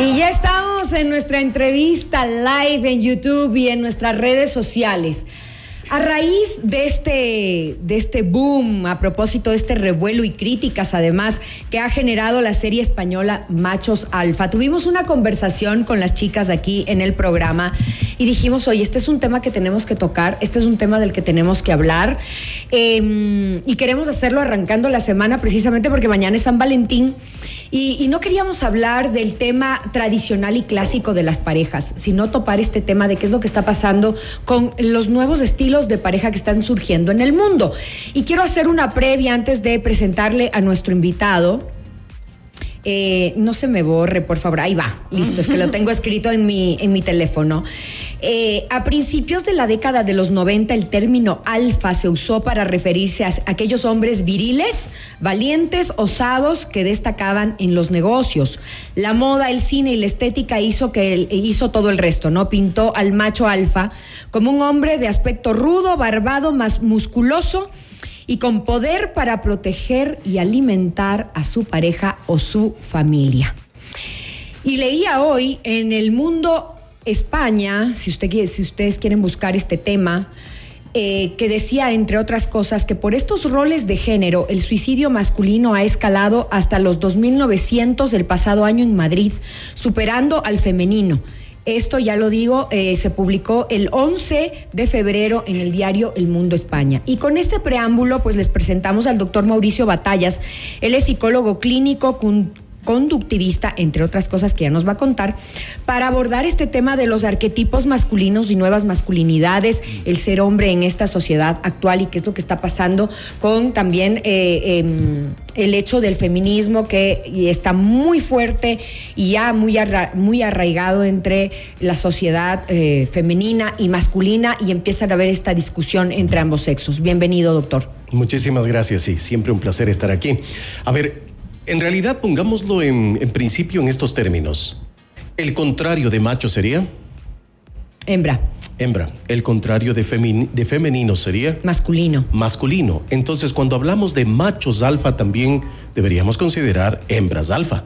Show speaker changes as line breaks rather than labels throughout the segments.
Y ya estamos en nuestra entrevista live en YouTube y en nuestras redes sociales. A raíz de este, de este boom, a propósito de este revuelo y críticas además que ha generado la serie española Machos Alfa, tuvimos una conversación con las chicas aquí en el programa y dijimos, oye, este es un tema que tenemos que tocar, este es un tema del que tenemos que hablar em, y queremos hacerlo arrancando la semana precisamente porque mañana es San Valentín y, no queríamos hablar del tema tradicional y clásico de las parejas, sino topar este tema de qué es lo que está pasando con los nuevos estilos de pareja que están surgiendo en el mundo. Y quiero hacer una previa antes de presentarle a nuestro invitado. Eh, no se me borre, por favor. Ahí va, listo, es que lo tengo escrito en mi, en mi teléfono. Eh, a principios de la década de los 90, el término alfa se usó para referirse a aquellos hombres viriles, valientes, osados que destacaban en los negocios. La moda, el cine y la estética hizo, que hizo todo el resto, ¿no? Pintó al macho alfa como un hombre de aspecto rudo, barbado, más musculoso y con poder para proteger y alimentar a su pareja o su familia. Y leía hoy en el mundo España, si, usted, si ustedes quieren buscar este tema, eh, que decía, entre otras cosas, que por estos roles de género el suicidio masculino ha escalado hasta los 2.900 del pasado año en Madrid, superando al femenino. Esto, ya lo digo, eh, se publicó el 11 de febrero en el diario El Mundo España. Y con este preámbulo, pues les presentamos al doctor Mauricio Batallas. Él es psicólogo clínico, conductivista, entre otras cosas que ya nos va a contar, para abordar este tema de los arquetipos masculinos y nuevas masculinidades, el ser hombre en esta sociedad actual y qué es lo que está pasando con también eh, em, el hecho del feminismo que está muy fuerte y ya muy, muy arraigado entre la sociedad eh, femenina y masculina y empiezan a haber esta discusión entre ambos sexos. Bienvenido, doctor.
Muchísimas gracias, sí, siempre un placer estar aquí. A ver, en realidad, pongámoslo en, principio en estos términos. El contrario de macho sería.
Hembra.
Hembra. El contrario de, de, femenino sería.
Masculino.
Masculino. Entonces, cuando hablamos de machos alfa, también deberíamos considerar hembras alfa.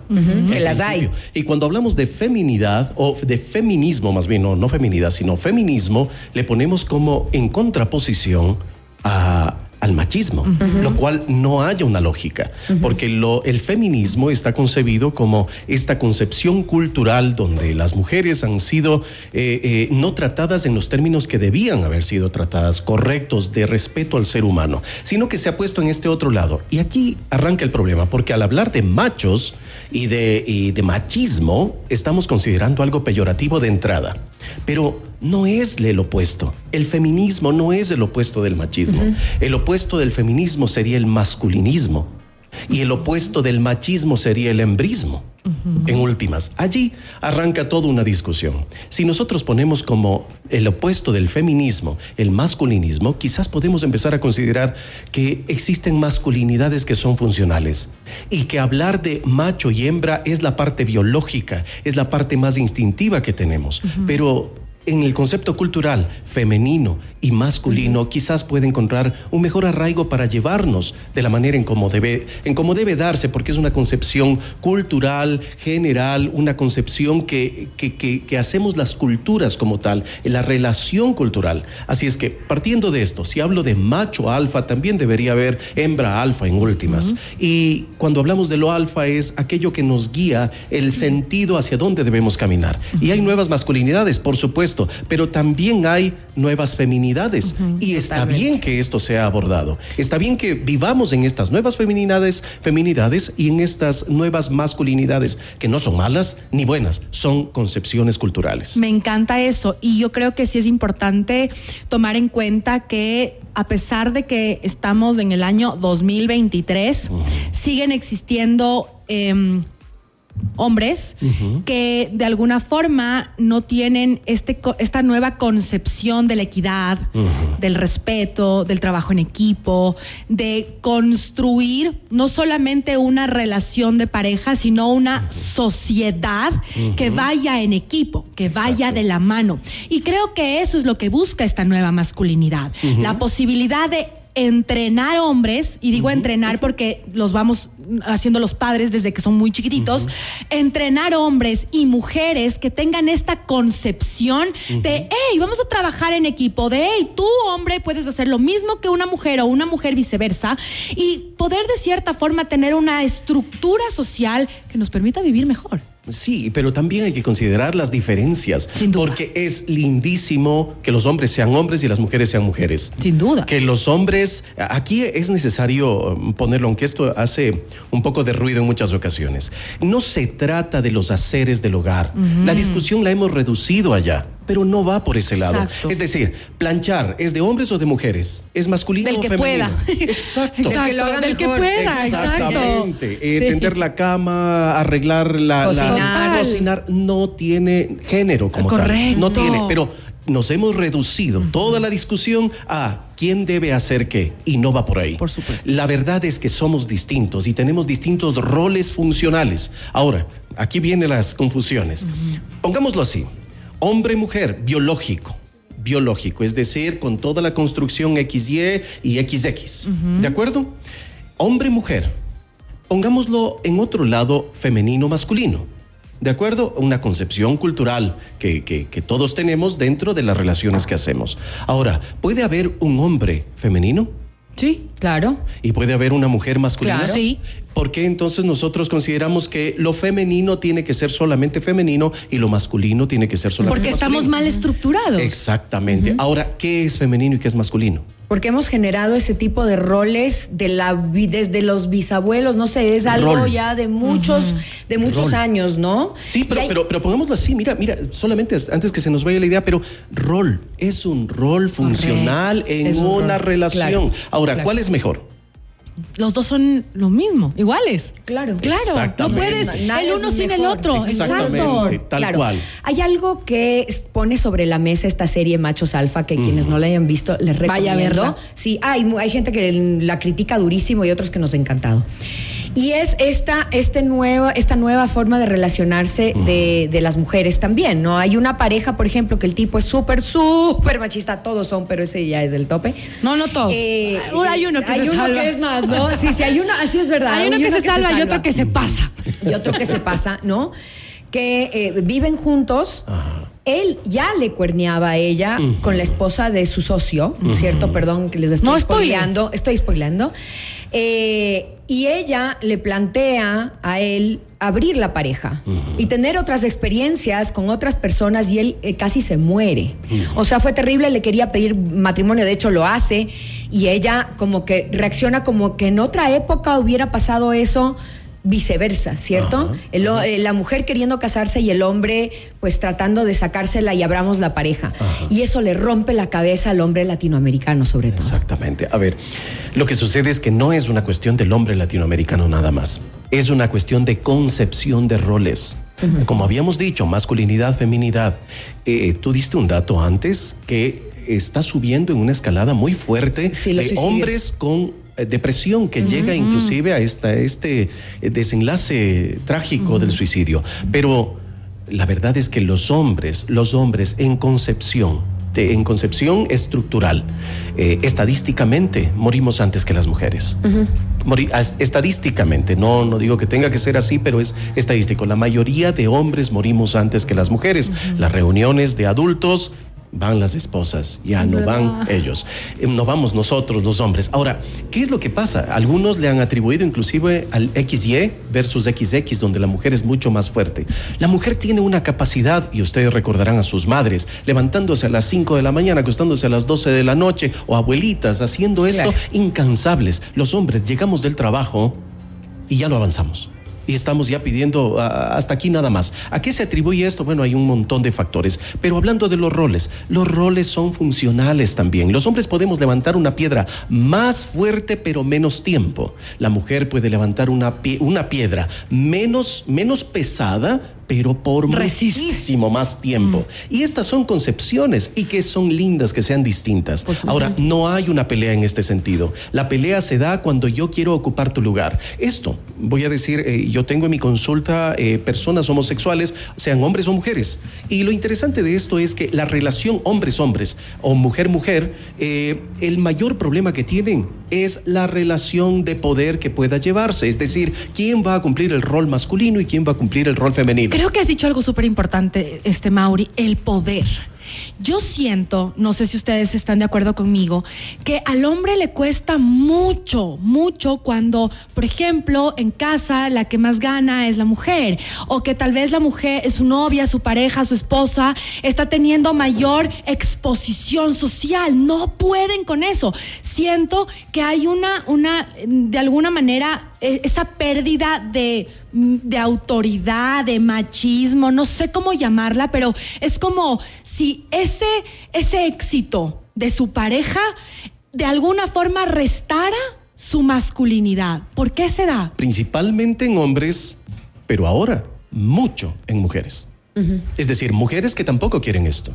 que las hay.
Y cuando hablamos de feminidad, o de feminismo más bien, no, no feminidad, sino feminismo, le ponemos como en contraposición a al machismo, lo cual no haya una lógica, porque lo, el feminismo está concebido como esta concepción cultural donde las mujeres han sido eh, eh, no tratadas en los términos que debían haber sido tratadas, correctos, de respeto al ser humano, sino que se ha puesto en este otro lado. Y aquí arranca el problema, porque al hablar de machos y de, y de machismo, estamos considerando algo peyorativo de entrada. Pero no es el opuesto. El feminismo no es el opuesto del machismo. El opuesto del feminismo sería el masculinismo. Y el opuesto del machismo sería el embrismo. En últimas, allí arranca toda una discusión. Si nosotros ponemos como el opuesto del feminismo el masculinismo, quizás podemos empezar a considerar que existen masculinidades que son funcionales y que hablar de macho y hembra es la parte biológica, es la parte más instintiva que tenemos. Pero en el concepto cultural femenino y masculino quizás puede encontrar un mejor arraigo para llevarnos de la manera en cómo debe, en cómo debe darse, porque es una concepción cultural, general, una concepción que, que, que, hacemos las culturas como tal, en la relación cultural. Así es que, partiendo de esto, si hablo de macho alfa, también debería haber hembra alfa en últimas. Y cuando hablamos de lo alfa es aquello que nos guía el sentido hacia dónde debemos caminar. Y hay nuevas masculinidades, por supuesto pero también hay nuevas feminidades y está bien que esto sea abordado. Está bien que vivamos en estas nuevas feminidades, feminidades y en estas nuevas masculinidades que no son malas ni buenas, son concepciones culturales.
Me encanta eso y yo creo que sí es importante tomar en cuenta que a pesar de que estamos en el año 2023, siguen existiendo em, hombres que de alguna forma no tienen este, esta nueva concepción de la equidad, del respeto, del trabajo en equipo, de construir no solamente una relación de pareja, sino una sociedad que vaya en equipo, que vaya de la mano. Y creo que eso es lo que busca esta nueva masculinidad, la posibilidad de entrenar hombres, y digo entrenar porque los vamos haciendo los padres desde que son muy chiquititos, entrenar hombres y mujeres que tengan esta concepción de, hey, vamos a trabajar en equipo, de, hey, tú hombre puedes hacer lo mismo que una mujer o una mujer viceversa, y poder de cierta forma tener una estructura social que nos permita vivir mejor.
Sí, pero también hay que considerar las diferencias.
Sin duda.
Porque es lindísimo que los hombres sean hombres y las mujeres sean mujeres.
Sin duda.
Que los hombres, aquí es necesario ponerlo, aunque esto hace un poco de ruido en muchas ocasiones. No se trata de los haceres del hogar. La discusión la hemos reducido allá, pero no va por ese lado.
Exacto.
Es decir, planchar, ¿es de hombres o de mujeres? ¿Es masculino
Del
o
que
femenino?
pueda.
Exacto.
Del que lo haga
del que pueda, exacto.
Exactamente. Eh,
Sí.
Tender la cama, arreglar la la-
Cocinar.
cocinar no tiene género como tal.
Correcto.
No tiene, pero nos hemos reducido toda la discusión a quién debe hacer qué y no va por ahí.
Por supuesto.
La verdad es que somos distintos y tenemos distintos roles funcionales. Ahora, aquí vienen las confusiones. Pongámoslo así. Hombre, mujer, biológico. Biológico, es decir, con toda la construcción XY y XX. ¿De acuerdo? Hombre, mujer. Pongámoslo en otro lado femenino, masculino. ¿De acuerdo? Una concepción cultural que, que- que todos tenemos dentro de las relaciones que hacemos. Ahora, ¿puede haber un hombre femenino?
Sí.
Claro.
¿Y puede haber una mujer masculina?
Claro.
Sí.
¿Por qué entonces nosotros consideramos que lo femenino tiene que ser solamente femenino y lo masculino tiene que ser solamente
Porque estamos
masculino?
mal estructurados.
Exactamente. Ahora, ¿qué es femenino y qué es masculino?
Porque hemos generado ese tipo de roles de la vi- desde los bisabuelos, no sé, es algo
Rol.
ya de muchos, de muchos
Rol.
años, ¿no?
Sí, pero,
hay-
pero, pero pongámoslo así, mira, mira, solamente es- antes que se nos vaya la idea, pero rol es un rol funcional en
un
una
rol,
relación.
claro,
Ahora,
claro.
¿cuál es mejor?
Los dos son lo mismo, iguales.
Claro.
Claro, no puedes el uno sin el otro.
Exactamente.
Exacto.
Tal
Claro.
cual.
Hay algo que pone sobre la mesa esta serie Machos Alfa, que quienes no la hayan visto, les
Vaya a
recomiendo.
verla.
Sí, hay, hay gente que la critica durísimo y otros que nos ha encantado. Y es esta, este nuevo, esta nueva forma de relacionarse de, de las mujeres también, ¿no? Hay una pareja, por ejemplo, que el tipo es súper, súper machista, todos son, pero ese ya es el tope.
No, no todos.
Eh,
hay uno que
hay
se
uno
salva.
que es más, ¿no? Sí, sí, hay uno, así es verdad.
Hay uno que se salva y otro que se pasa.
y otro que se pasa, ¿no? Que eh, viven juntos. Él ya le cuerneaba a ella con la esposa de su socio, ¿cierto? Perdón que les estoy
No spoilers.
spoileando. Estoy spoileando. Eh, y ella le plantea a él abrir la pareja y tener otras experiencias con otras personas y él eh, casi se muere. O sea, fue terrible, le quería pedir matrimonio, de hecho lo hace y ella como que reacciona como que en otra época hubiera pasado eso viceversa, ¿cierto? El eh, la mujer queriendo casarse y el hombre pues tratando de sacársela y abramos la pareja. Y eso le rompe la cabeza al hombre latinoamericano sobre todo.
Exactamente. A ver, lo que sucede es que no es una cuestión del hombre latinoamericano nada más. Es una cuestión de concepción de roles. Como habíamos dicho, masculinidad, feminidad. Eh, tú diste un dato antes que está subiendo en una escalada muy fuerte
Sí,
de
suicidios.
hombres con depresión que llega inclusive a esta, este eh, desenlace trágico del suicidio. Pero la verdad es que los hombres, los hombres en concepción, de- en concepción estructural, eh, estadísticamente morimos antes que las mujeres. Estadísticamente, no, no digo que tenga que ser así, pero es estadístico. La mayoría de hombres morimos antes que las mujeres. Las reuniones de adultos van las esposas, ya no van ellos. Eh, No vamos nosotros, los hombres. Ahora, ¿qué es lo que pasa? Algunos le han atribuido inclusive al XY versus XX, donde la mujer es mucho más fuerte. La mujer tiene una capacidad, y ustedes recordarán a sus madres, levantándose a las 5 de la mañana, acostándose a las 12 de la noche, o abuelitas haciendo esto,
Claro.
incansables. Los hombres llegamos del trabajo y ya lo avanzamos. Y estamos ya pidiendo ah, hasta aquí nada más. ¿A qué se atribuye esto? Bueno, hay un montón de factores. Pero hablando de los roles, los roles son funcionales también. Los hombres podemos levantar una piedra más fuerte pero menos tiempo. La mujer puede levantar una, una piedra menos, menos pesada pero por
Resiste.
muchísimo más tiempo. Y estas son concepciones y que son lindas que sean distintas. Ahora, no hay una pelea en este sentido. La pelea se da cuando yo quiero ocupar tu lugar. Esto, voy a decir, eh, yo tengo en mi consulta eh, personas homosexuales, sean hombres o mujeres. Y lo interesante de esto es que la relación hombres-hombres o mujer-mujer, eh, el mayor problema que tienen es la relación de poder que pueda llevarse. Es decir, quién va a cumplir el rol masculino y quién va a cumplir el rol femenino.
Creo que has dicho algo súper importante, este Mauri, el poder. Yo siento, no sé si ustedes están de acuerdo conmigo, que al hombre le cuesta mucho, mucho cuando, por ejemplo, en casa la que más gana es la mujer, o que tal vez la mujer, su novia, su pareja, su esposa, está teniendo mayor exposición social. No pueden con eso. Siento que hay una, una, de alguna manera, e- esa pérdida de de autoridad, de machismo, no sé cómo llamarla, pero es como si ese, ese éxito de su pareja de alguna forma restara su masculinidad. ¿Por qué se da?
Principalmente en hombres, pero ahora mucho en mujeres. Es decir, mujeres que tampoco quieren esto.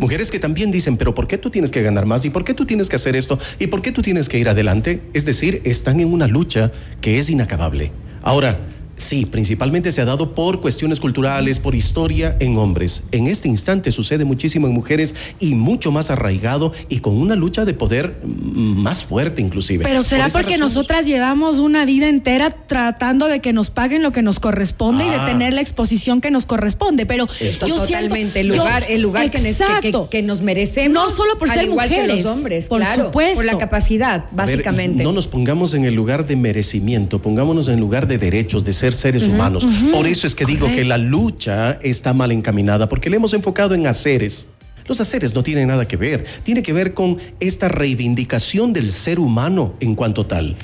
Mujeres que también dicen, pero ¿por qué tú tienes que ganar más? ¿Y por qué tú tienes que hacer esto? ¿Y por qué tú tienes que ir adelante? Es decir, están en una lucha que es inacabable. Ahora, sí, principalmente se ha dado por cuestiones culturales, por historia en hombres. En este instante sucede muchísimo en mujeres y mucho más arraigado y con una lucha de poder más fuerte inclusive.
Pero será
Por
porque
razón-
nosotras llevamos una vida entera tratando de que nos paguen lo que nos corresponde y de
Ah.
tener la exposición que nos corresponde. Pero
Esto
yo siento-
totalmente el
yo-
lugar, el lugar que, nes- que- que,
Exacto.
que nos merecemos.
No solo por
al
ser
igual que
mujeres,
los hombres,
por
claro,
supuesto.
por la capacidad,
ver,
básicamente.
no nos pongamos en el lugar de merecimiento, pongámonos en el lugar de derechos, de ser seres humanos. Por eso es que digo que la lucha está mal encaminada, porque le hemos enfocado en haceres. Los haceres no tienen nada que ver, tiene que ver con esta reivindicación del ser humano en cuanto tal.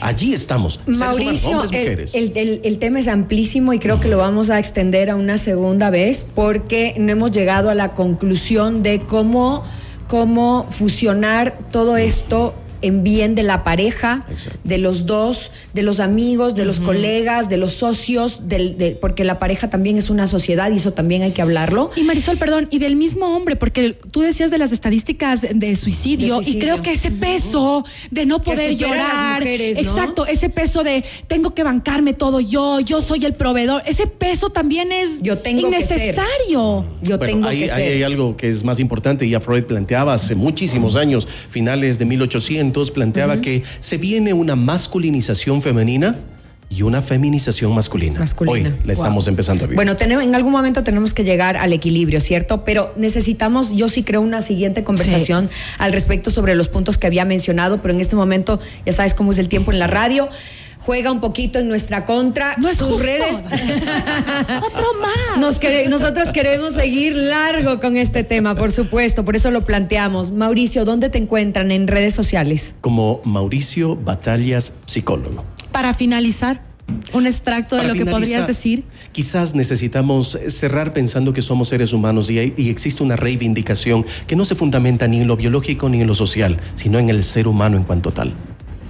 Allí estamos, seres humanos,
Mauricio,
hombres,
el- el- el tema es amplísimo y creo que lo vamos a extender a una segunda vez porque no hemos llegado a la conclusión de cómo, cómo fusionar todo esto en bien de la pareja,
Exacto.
de los dos, de los amigos, de los colegas, de los socios, del, de- porque la pareja también es una sociedad y eso también hay que hablarlo.
Y Marisol, perdón, y del mismo hombre, porque tú decías de las estadísticas de suicidio,
De suicidio.
y creo que ese peso de no poder
a
llorar,
mujeres, ¿no?
exacto, ese peso de tengo que bancarme todo yo, yo soy el proveedor, ese peso también es
Yo tengo que ser.
innecesario.
Yo
Bueno,
tengo
ahí,
que ser.
hay algo que es más importante, y ya Freud planteaba hace muchísimos años, finales de 1800, planteaba que se viene una masculinización femenina y una feminización masculina.
Masculina.
Hoy la estamos
Wow.
empezando a vivir.
Bueno, tenemos, en algún momento tenemos que llegar al equilibrio, ¿cierto? Pero necesitamos, yo sí creo, una siguiente conversación al respecto sobre los puntos que había mencionado, pero en este momento ya sabes cómo es el tiempo en la radio. Juega un poquito en nuestra contra.
No es
Tus
justo.
redes.
Otro más.
Nos quere- nosotros queremos seguir largo con este tema, por supuesto, por eso lo planteamos. Mauricio, ¿dónde te encuentran en redes sociales?
Como Mauricio Batallas, psicólogo.
Para finalizar, un extracto de
Para
lo que podrías decir.
Quizás necesitamos cerrar pensando que somos seres humanos y, hay- y existe una reivindicación que no se fundamenta ni en lo biológico ni en lo social, sino en el ser humano en cuanto tal.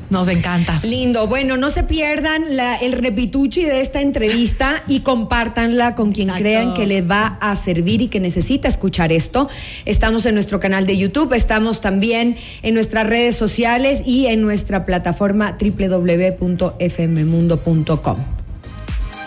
Nos encanta.
Lindo. Bueno, no se pierdan la- el repituchi de esta entrevista y compártanla con quien
Exacto.
crean que les va a servir y que necesita escuchar esto. Estamos en nuestro canal de YouTube, estamos también en nuestras redes sociales y en nuestra plataforma www.fmmundo.com.